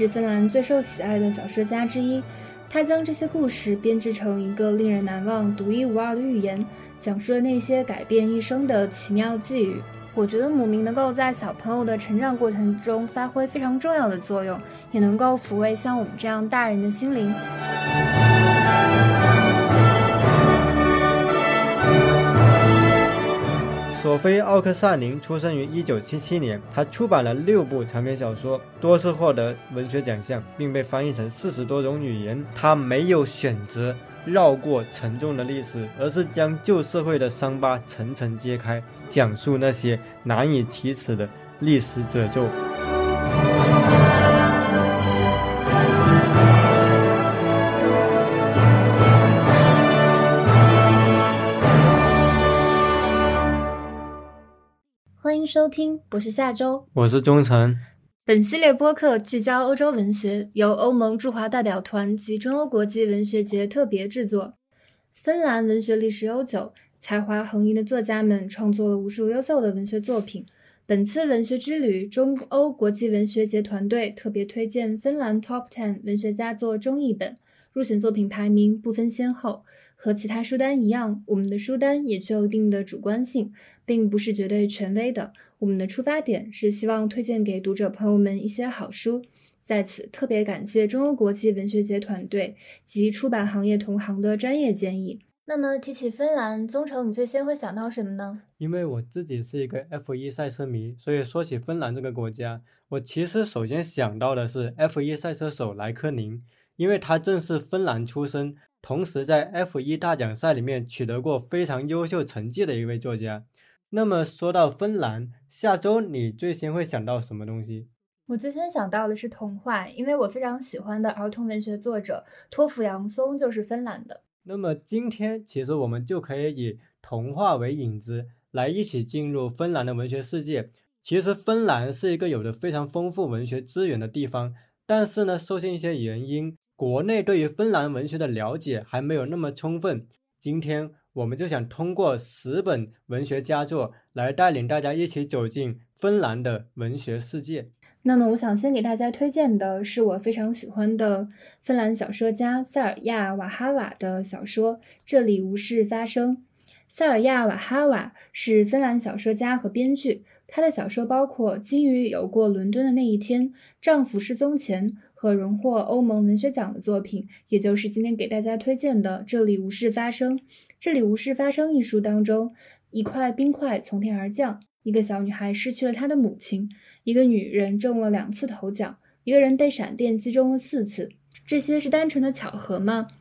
是芬兰最受喜爱的小说家之一。他将这些故事编织成一个令人难忘、独一无二的寓言，讲述了那些改变一生的奇妙际遇。我觉得母名能够在小朋友的成长过程中发挥非常重要的作用，也能够抚慰像我们这样大人的心灵。菲·奥克萨宁出生于1977年，他出版了六部长篇小说，多次获得文学奖项，并被翻译成四十多种语言。他没有选择绕过沉重的历史，而是将旧社会的伤疤层层揭开，讲述那些难以启齿的历史褶皱。欢迎收听，我是夏周，我是忠诚。本系列播客聚焦欧洲文学，由欧盟驻华代表团及中欧国际文学节特别制作。芬兰文学历史悠久，才华横溢的作家们创作了无数优秀的文学作品。本次文学之旅，中欧国际文学节团队特别推荐芬兰 Top Ten 文学佳作中译本，入选作品排名不分先后。和其他书单一样，我们的书单也具有一定的主观性，并不是绝对权威的。我们的出发点是希望推荐给读者朋友们一些好书。在此特别感谢中欧国际文学节团队及出版行业同行的专业建议。那么提起芬兰，宗成，你最先会想到什么呢？因为我自己是一个 F1 赛车迷，所以说起芬兰这个国家，我其实首先想到的是 F1 赛车手莱科宁，因为他正是芬兰出生。同时，在 F1 大奖赛里面取得过非常优秀成绩的一位作家。那么说到芬兰，下周你最先会想到什么东西？我最先想到的是童话，因为我非常喜欢的儿童文学作者托福杨松就是芬兰的。那么今天其实我们就可以以童话为引子，来一起进入芬兰的文学世界。其实芬兰是一个有着非常丰富文学资源的地方，但是呢，受限一些原因。国内对于芬兰文学的了解还没有那么充分，今天我们就想通过十本文学佳作来带领大家一起走进芬兰的文学世界。那么，我想先给大家推荐的是我非常喜欢的芬兰小说家塞尔亚瓦哈瓦的小说《这里无事发生》。塞尔亚瓦哈瓦是芬兰小说家和编剧，他的小说包括《金鱼游过伦敦的那一天》《丈夫失踪前》。和荣获欧盟文学奖的作品，也就是今天给大家推荐的《这里无事发生》。《这里无事发生》一书当中，一块冰块从天而降，一个小女孩失去了她的母亲，一个女人中了两次头奖，一个人被闪电击中了四次。这些是单纯的巧合吗？《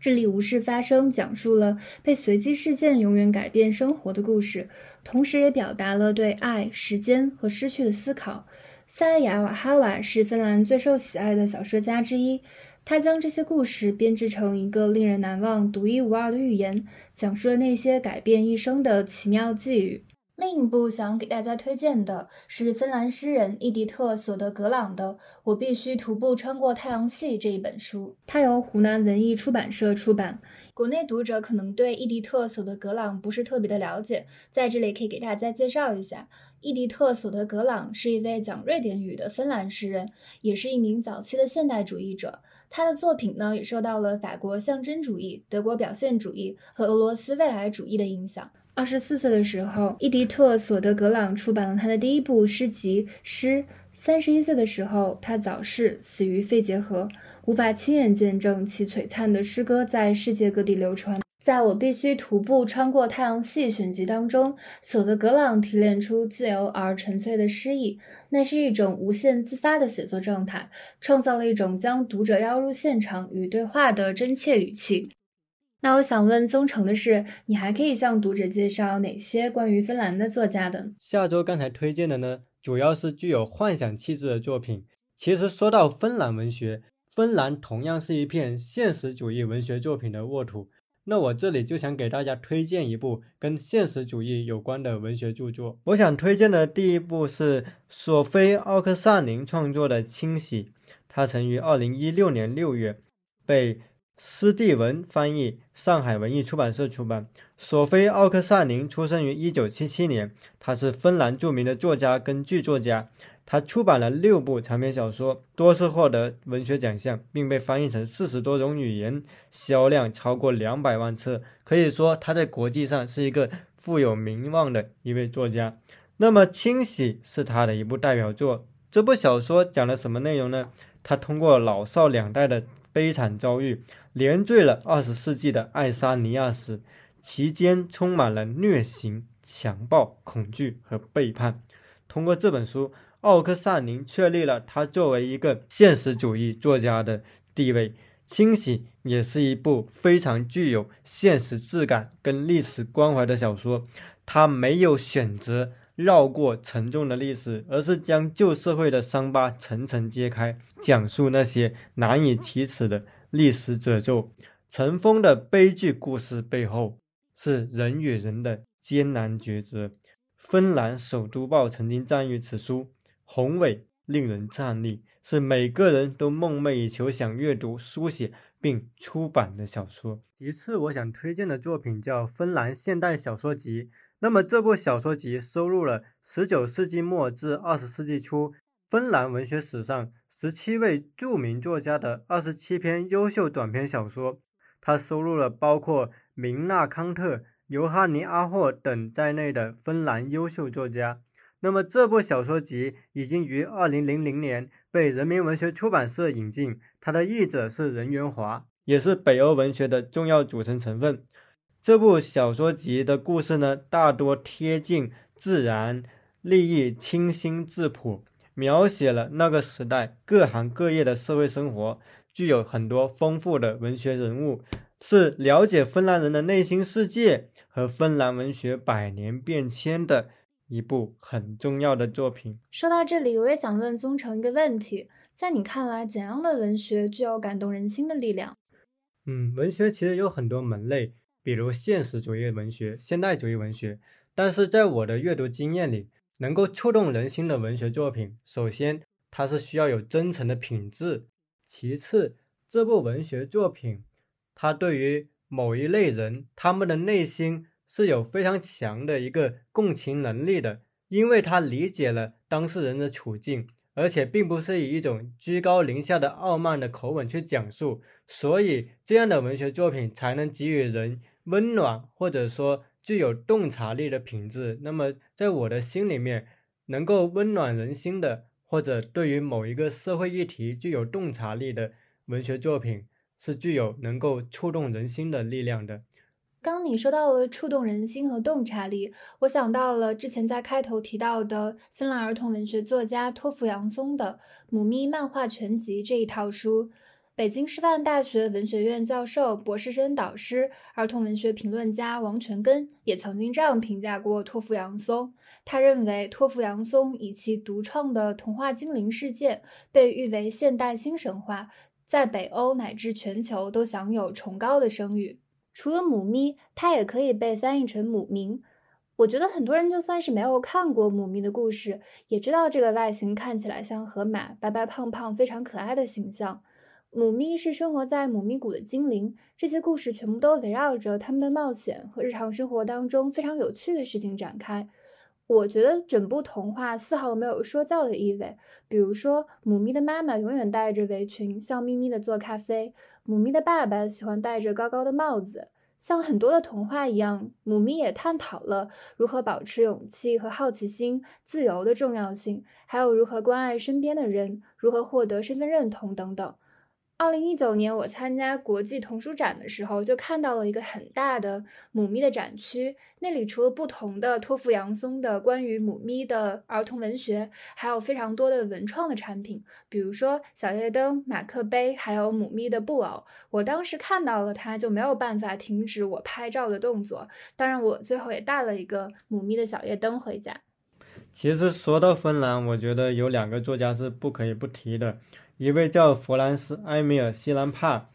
这里无事发生》讲述了被随机事件永远改变生活的故事，同时也表达了对爱、时间和失去的思考。塞尔亚瓦哈瓦是芬兰最受喜爱的小说家之一，他将这些故事编织成一个令人难忘、独一无二的寓言，讲述了那些改变一生的奇妙际遇。另一部想给大家推荐的是芬兰诗人伊迪特·索德格朗的《我必须徒步穿过太阳系》这一本书，它由湖南文艺出版社出版。国内读者可能对伊迪特·索德格朗不是特别的了解，在这里可以给大家介绍一下，伊迪特·索德格朗是一位讲瑞典语的芬兰诗人，也是一名早期的现代主义者。他的作品呢，也受到了法国象征主义、德国表现主义和俄罗斯未来主义的影响。二十四岁的时候，伊迪特·索德格朗出版了他的第一部诗集《诗》。三十一岁的时候，他早逝，死于肺结核，无法亲眼见证其璀璨的诗歌在世界各地流传。在我必须徒步穿过太阳系选集当中，索德格朗提炼出自由而纯粹的诗意，那是一种无限自发的写作状态，创造了一种将读者邀入现场与对话的真切语气。那我想问宗成的是，你还可以向读者介绍哪些关于芬兰的作家的？下周刚才推荐的呢，主要是具有幻想气质的作品。其实说到芬兰文学，芬兰同样是一片现实主义文学作品的沃土。那我这里就想给大家推荐一部跟现实主义有关的文学著作。我想推荐的第一部是索菲·奥克萨宁创作的《清洗》，它曾于二零一六年六月被。斯蒂文翻译，上海文艺出版社出版。索菲·奥克萨宁出生于一九七七年，他是芬兰著名的作家跟剧作家。他出版了六部长篇小说，多次获得文学奖项，并被翻译成四十多种语言，销量超过两百万册。可以说，他在国际上是一个富有名望的一位作家。那么，《清洗》是他的一部代表作。这部小说讲了什么内容呢？他通过老少两代的悲惨遭遇，连缀了二十世纪的爱沙尼亚史，其间充满了虐刑、强暴、恐惧和背叛。通过这本书。奥克萨宁确立了他作为一个现实主义作家的地位。清洗也是一部非常具有现实质感跟历史关怀的小说。他没有选择绕过沉重的历史，而是将旧社会的伤疤层层揭开，讲述那些难以启齿的历史褶皱。尘封的悲剧故事背后，是人与人的艰难抉择。芬兰首都报曾经赞誉此书。宏伟，令人颤栗，是每个人都梦寐以求想阅读、书写并出版的小说。其次，我想推荐的作品叫《芬兰现代小说集》。那么，这部小说集收录了19世纪末至20世纪初芬兰文学史上十七位著名作家的二十七篇优秀短篇小说。它收录了包括明娜·康特、尤哈尼·阿霍等在内的芬兰优秀作家。那么这部小说集已经于二零零零年被人民文学出版社引进，它的译者是任元华，也是北欧文学的重要组成成分。这部小说集的故事呢，大多贴近自然，立意清新质朴，描写了那个时代各行各业的社会生活，具有很多丰富的文学人物，是了解芬兰人的内心世界和芬兰文学百年变迁的。一部很重要的作品。说到这里，我也想问宗成一个问题：在你看来，怎样的文学具有感动人心的力量？嗯，文学其实有很多门类，比如现实主义文学、现代主义文学。但是在我的阅读经验里，能够触动人心的文学作品，首先它是需要有真诚的品质；其次，这部文学作品它对于某一类人他们的内心。是有非常强的一个共情能力的，因为他理解了当事人的处境，而且并不是以一种居高临下的傲慢的口吻去讲述，所以这样的文学作品才能给予人温暖，或者说具有洞察力的品质。那么，在我的心里面，能够温暖人心的，或者对于某一个社会议题具有洞察力的文学作品，是具有能够触动人心的力量的。刚你说到了触动人心和洞察力，我想到了之前在开头提到的芬兰儿童文学作家托夫杨松的《母咪漫画全集》这一套书。北京师范大学文学院教授、博士生导师、儿童文学评论家王全根也曾经这样评价过托夫杨松。他认为，托夫杨松以其独创的童话精灵世界，被誉为现代新神话，在北欧乃至全球都享有崇高的声誉。除了母咪，它也可以被翻译成母明。我觉得很多人就算是没有看过母咪的故事，也知道这个外形看起来像河马，白白胖胖、非常可爱的形象。母咪是生活在母咪谷的精灵，这些故事全部都围绕着他们的冒险和日常生活当中非常有趣的事情展开。我觉得整部童话丝毫没有说教的意味。比如说，母咪的妈妈永远戴着围裙，笑眯眯的做咖啡；母咪的爸爸喜欢戴着高高的帽子。像很多的童话一样，母咪也探讨了如何保持勇气和好奇心、自由的重要性，还有如何关爱身边的人，如何获得身份认同等等。二零一九年，我参加国际童书展的时候，就看到了一个很大的母咪的展区。那里除了不同的托付杨松的关于母咪的儿童文学，还有非常多的文创的产品，比如说小夜灯、马克杯，还有母咪的布偶。我当时看到了它，就没有办法停止我拍照的动作。当然，我最后也带了一个母咪的小夜灯回家。其实说到芬兰，我觉得有两个作家是不可以不提的。一位叫弗兰斯·埃米尔·西兰帕，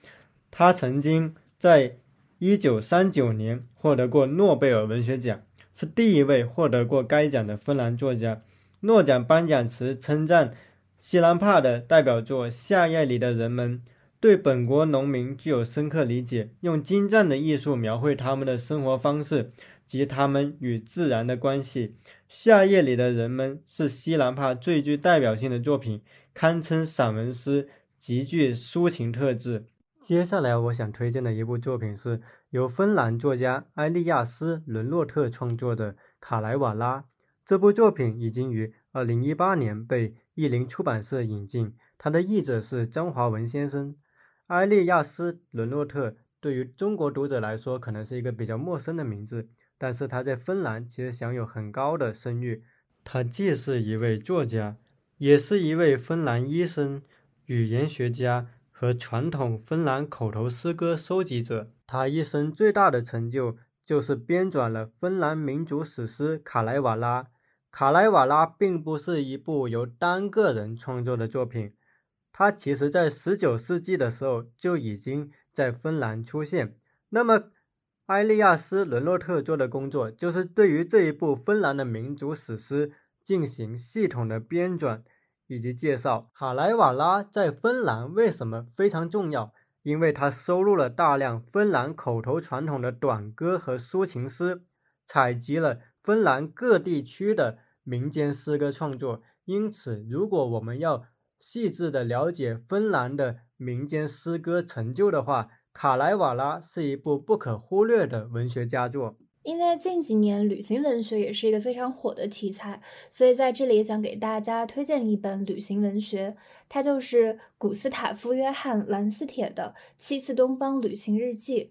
他曾经在1939年获得过诺贝尔文学奖，是第一位获得过该奖的芬兰作家。诺奖颁奖词称赞西兰帕的代表作《夏夜里的人们》对本国农民具有深刻理解，用精湛的艺术描绘他们的生活方式及他们与自然的关系。夏夜里的人们是西兰帕最具代表性的作品，堪称散文诗，极具抒情特质。接下来我想推荐的一部作品是由芬兰作家埃利亚斯·伦洛特创作的《卡莱瓦拉》。这部作品已经于2018年被译林出版社引进，它的译者是张华文先生。埃利亚斯·伦洛特对于中国读者来说可能是一个比较陌生的名字，但是他在芬兰其实享有很高的声誉。他既是一位作家，也是一位芬兰医生、语言学家和传统芬兰口头诗歌收集者。他一生最大的成就就是编纂了芬兰民族史诗《卡莱瓦拉》。《卡莱瓦拉》并不是一部由单个人创作的作品。它其实，在十九世纪的时候就已经在芬兰出现。那么，埃利亚斯·伦洛特做的工作，就是对于这一部芬兰的民族史诗进行系统的编纂以及介绍。卡莱瓦拉在芬兰为什么非常重要？因为它收录了大量芬兰口头传统的短歌和抒情诗，采集了芬兰各地区的民间诗歌创作。因此，如果我们要细致的了解芬兰的民间诗歌成就的话，《卡莱瓦拉》是一部不可忽略的文学佳作。因为近几年旅行文学也是一个非常火的题材，所以在这里也想给大家推荐一本旅行文学，它就是古斯塔夫·约翰·兰斯铁的《七次东方旅行日记》。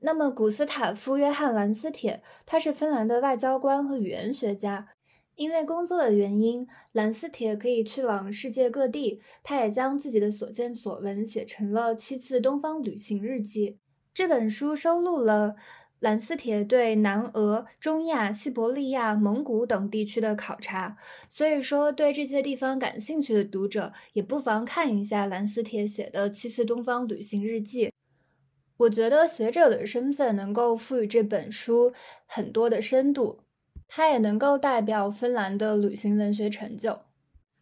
那么，古斯塔夫·约翰·兰斯铁他是芬兰的外交官和语言学家。因为工作的原因，兰斯铁可以去往世界各地。他也将自己的所见所闻写成了《七次东方旅行日记》。这本书收录了兰斯铁对南俄、中亚、西伯利亚、蒙古等地区的考察。所以说，对这些地方感兴趣的读者，也不妨看一下兰斯铁写的《七次东方旅行日记》。我觉得学者的身份能够赋予这本书很多的深度。它也能够代表芬兰的旅行文学成就，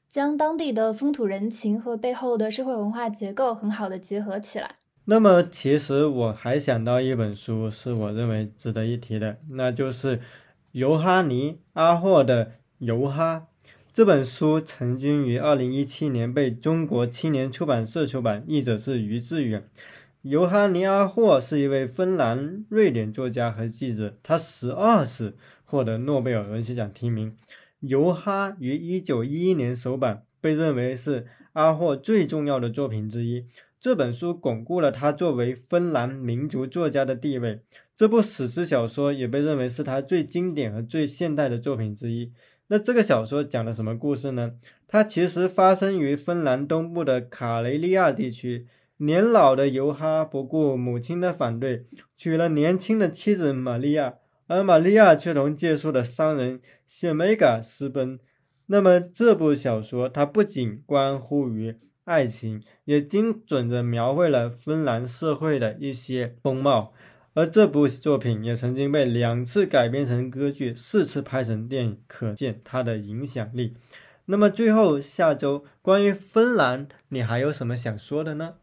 将当地的风土人情和背后的社会文化结构很好的结合起来。那么，其实我还想到一本书，是我认为值得一提的，那就是尤哈尼·阿霍的《尤哈》这本书，曾经于二零一七年被中国青年出版社出版，译者是于志远。尤哈尼·阿霍是一位芬兰、瑞典作家和记者，他十二岁。获得诺贝尔文学奖提名，《尤哈》于一九一一年首版，被认为是阿霍最重要的作品之一。这本书巩固了他作为芬兰民族作家的地位。这部史诗小说也被认为是他最经典和最现代的作品之一。那这个小说讲的什么故事呢？它其实发生于芬兰东部的卡雷利亚地区。年老的尤哈不顾母亲的反对，娶了年轻的妻子玛利亚。而玛利亚却同借宿的商人谢梅嘎私奔。那么，这部小说它不仅关乎于爱情，也精准地描绘了芬兰社会的一些风貌。而这部作品也曾经被两次改编成歌剧，四次拍成电影，可见它的影响力。那么，最后下周关于芬兰，你还有什么想说的呢？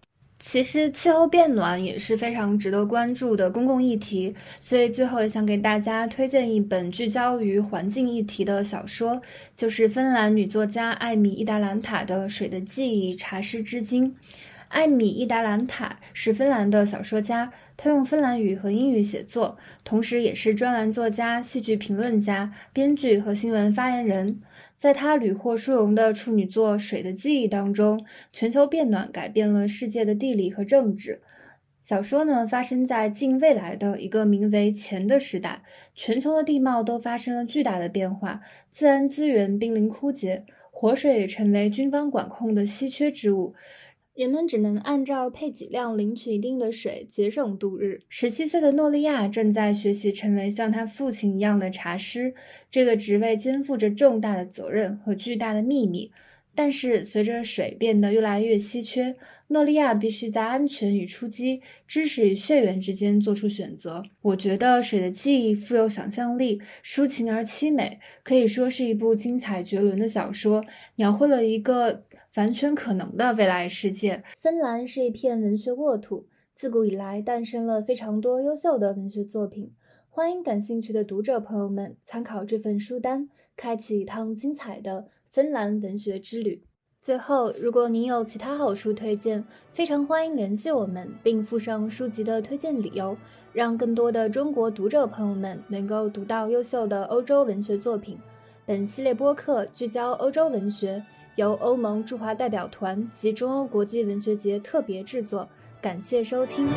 其实气候变暖也是非常值得关注的公共议题，所以最后也想给大家推荐一本聚焦于环境议题的小说，就是芬兰女作家艾米·伊达兰塔的《水的记忆：茶师之精》。艾米·伊达兰塔是芬兰的小说家，他用芬兰语和英语写作，同时也是专栏作家、戏剧评论家、编剧和新闻发言人。在她屡获殊荣的处女作《水的记忆》当中，全球变暖改变了世界的地理和政治。小说呢，发生在近未来的一个名为“钱”的时代，全球的地貌都发生了巨大的变化，自然资源濒临枯竭，活水也成为军方管控的稀缺之物。人们只能按照配给量领取一定的水，节省度日。十七岁的诺利亚正在学习成为像他父亲一样的茶师，这个职位肩负着重大的责任和巨大的秘密。但是，随着水变得越来越稀缺，诺利亚必须在安全与出击、知识与血缘之间做出选择。我觉得《水的记忆》富有想象力，抒情而凄美，可以说是一部精彩绝伦的小说，描绘了一个。完全可能的未来世界。芬兰是一片文学沃土，自古以来诞生了非常多优秀的文学作品。欢迎感兴趣的读者朋友们参考这份书单，开启一趟精彩的芬兰文学之旅。最后，如果您有其他好书推荐，非常欢迎联系我们，并附上书籍的推荐理由，让更多的中国读者朋友们能够读到优秀的欧洲文学作品。本系列播客聚焦欧洲文学，由欧盟驻华代表团及中欧国际文学节特别制作。感谢收听。